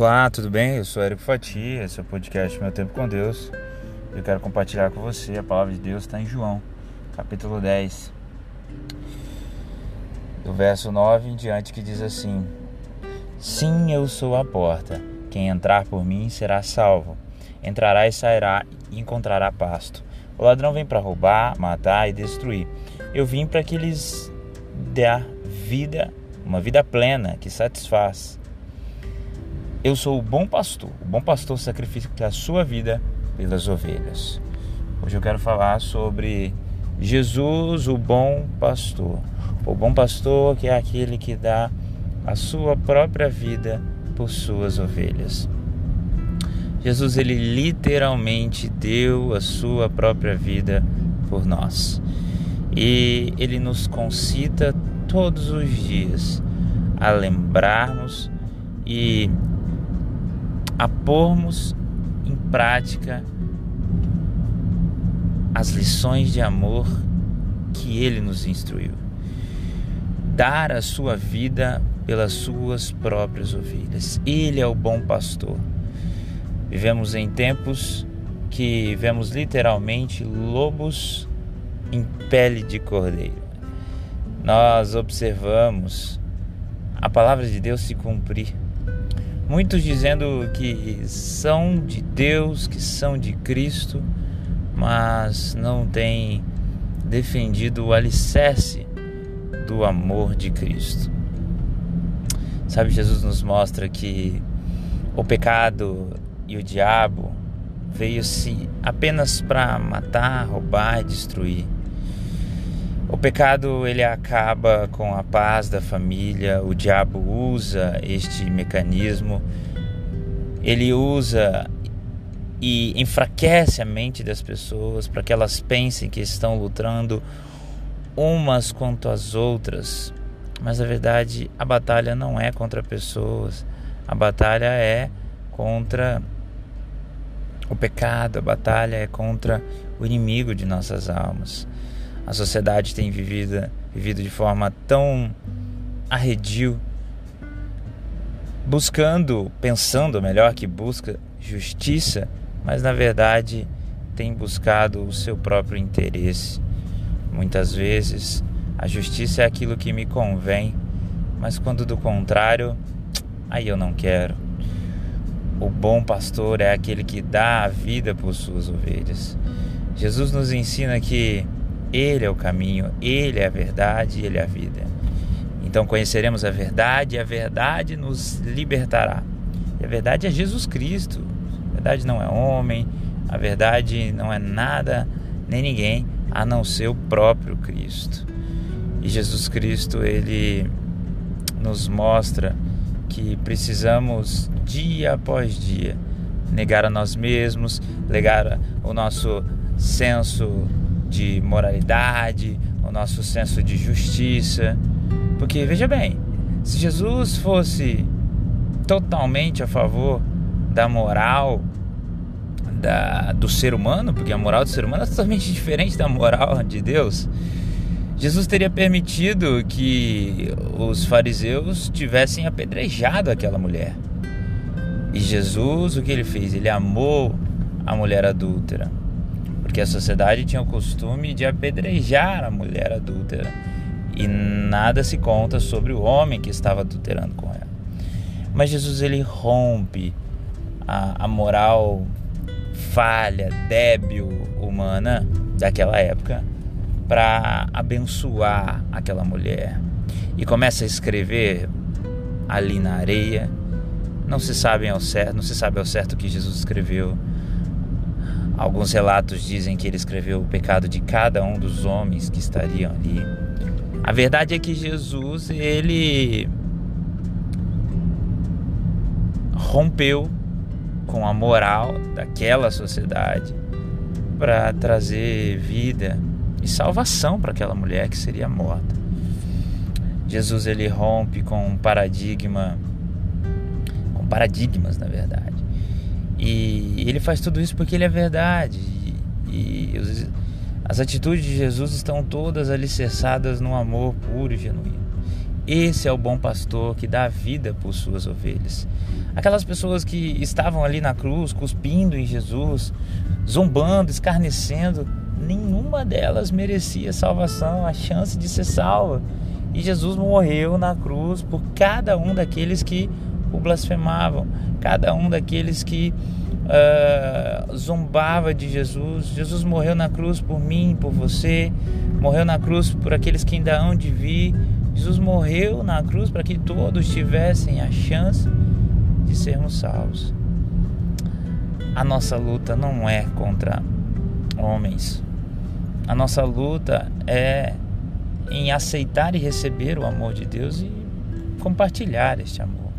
Olá, tudo bem? Eu sou Érico Fati, esse é o podcast Meu Tempo com Deus. Eu quero compartilhar com você a palavra de Deus está em João, capítulo 10, do verso 9 em diante, que diz assim: Sim, eu sou a porta. Quem entrar por mim será salvo. Entrará e sairá e encontrará pasto. O ladrão vem para roubar, matar e destruir. Eu vim para que lhes dê vida, uma vida plena que satisfaz. Eu sou o bom pastor. O bom pastor sacrifica a sua vida pelas ovelhas. Hoje eu quero falar sobre Jesus, o bom pastor. O bom pastor que é aquele que dá a sua própria vida por suas ovelhas. Jesus ele literalmente deu a sua própria vida por nós. E ele nos concita todos os dias a lembrarmos e a pormos em prática as lições de amor que ele nos instruiu. Dar a sua vida pelas suas próprias ovelhas. Ele é o bom pastor. Vivemos em tempos que vemos literalmente lobos em pele de cordeiro. Nós observamos a palavra de Deus se cumprir Muitos dizendo que são de Deus, que são de Cristo, mas não têm defendido o alicerce do amor de Cristo. Sabe, Jesus nos mostra que o pecado e o diabo veio-se apenas para matar, roubar e destruir. O pecado ele acaba com a paz da família, o diabo usa este mecanismo, ele usa e enfraquece a mente das pessoas para que elas pensem que estão lutando umas contra as outras. Mas na verdade, a batalha não é contra pessoas, a batalha é contra o pecado, a batalha é contra o inimigo de nossas almas a sociedade tem vivido, vivido de forma tão arredio, buscando, pensando melhor que busca justiça, mas na verdade tem buscado o seu próprio interesse. Muitas vezes a justiça é aquilo que me convém, mas quando do contrário, aí eu não quero. O bom pastor é aquele que dá a vida por suas ovelhas. Jesus nos ensina que ele é o caminho, Ele é a verdade, Ele é a vida. Então conheceremos a verdade e a verdade nos libertará. E a verdade é Jesus Cristo. A verdade não é homem, a verdade não é nada nem ninguém a não ser o próprio Cristo. E Jesus Cristo, ele nos mostra que precisamos dia após dia negar a nós mesmos, negar o nosso senso de moralidade, o nosso senso de justiça. Porque veja bem, se Jesus fosse totalmente a favor da moral da, do ser humano, porque a moral do ser humano é totalmente diferente da moral de Deus, Jesus teria permitido que os fariseus tivessem apedrejado aquela mulher. E Jesus, o que ele fez? Ele amou a mulher adúltera porque a sociedade tinha o costume de apedrejar a mulher adúltera e nada se conta sobre o homem que estava adulterando com ela. Mas Jesus ele rompe a, a moral falha, débil humana daquela época para abençoar aquela mulher e começa a escrever ali na areia. Não se sabe ao certo, não se sabe ao certo o que Jesus escreveu Alguns relatos dizem que ele escreveu o pecado de cada um dos homens que estariam ali. A verdade é que Jesus, ele rompeu com a moral daquela sociedade para trazer vida e salvação para aquela mulher que seria morta. Jesus ele rompe com um paradigma com paradigmas, na verdade. E ele faz tudo isso porque ele é verdade. E, e os, as atitudes de Jesus estão todas alicerçadas no amor puro e genuíno. Esse é o bom pastor que dá vida por suas ovelhas. Aquelas pessoas que estavam ali na cruz, cuspindo em Jesus, zombando, escarnecendo, nenhuma delas merecia salvação, a chance de ser salva. E Jesus morreu na cruz por cada um daqueles que o blasfemavam, cada um daqueles que uh, zombava de Jesus. Jesus morreu na cruz por mim, por você, morreu na cruz por aqueles que ainda hão de vir. Jesus morreu na cruz para que todos tivessem a chance de sermos salvos. A nossa luta não é contra homens. A nossa luta é em aceitar e receber o amor de Deus e compartilhar este amor.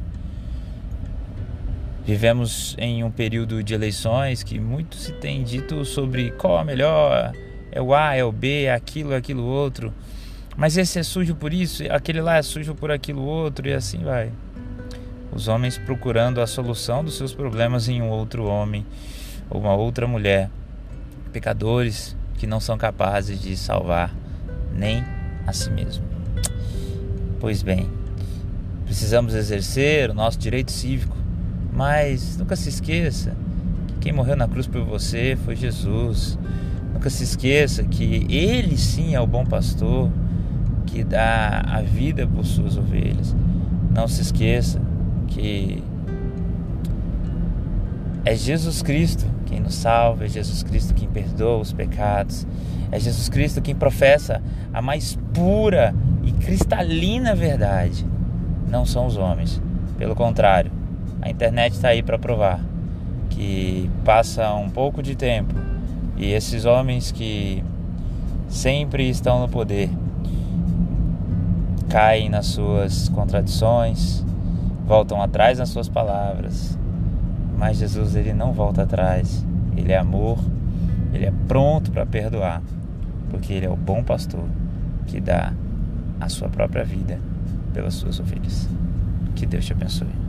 Vivemos em um período de eleições que muito se tem dito sobre qual é melhor, é o A, é o B, é aquilo, é aquilo outro. Mas esse é sujo por isso, aquele lá é sujo por aquilo outro e assim vai. Os homens procurando a solução dos seus problemas em um outro homem ou uma outra mulher. Pecadores que não são capazes de salvar nem a si mesmo. Pois bem, precisamos exercer o nosso direito cívico mas nunca se esqueça que quem morreu na cruz por você foi Jesus. Nunca se esqueça que Ele sim é o bom pastor que dá a vida por suas ovelhas. Não se esqueça que é Jesus Cristo quem nos salva, é Jesus Cristo quem perdoa os pecados, é Jesus Cristo quem professa a mais pura e cristalina verdade. Não são os homens. Pelo contrário, a internet está aí para provar que passa um pouco de tempo e esses homens que sempre estão no poder caem nas suas contradições, voltam atrás nas suas palavras. Mas Jesus ele não volta atrás. Ele é amor, ele é pronto para perdoar, porque ele é o bom pastor que dá a sua própria vida pelas suas ovelhas. Que Deus te abençoe.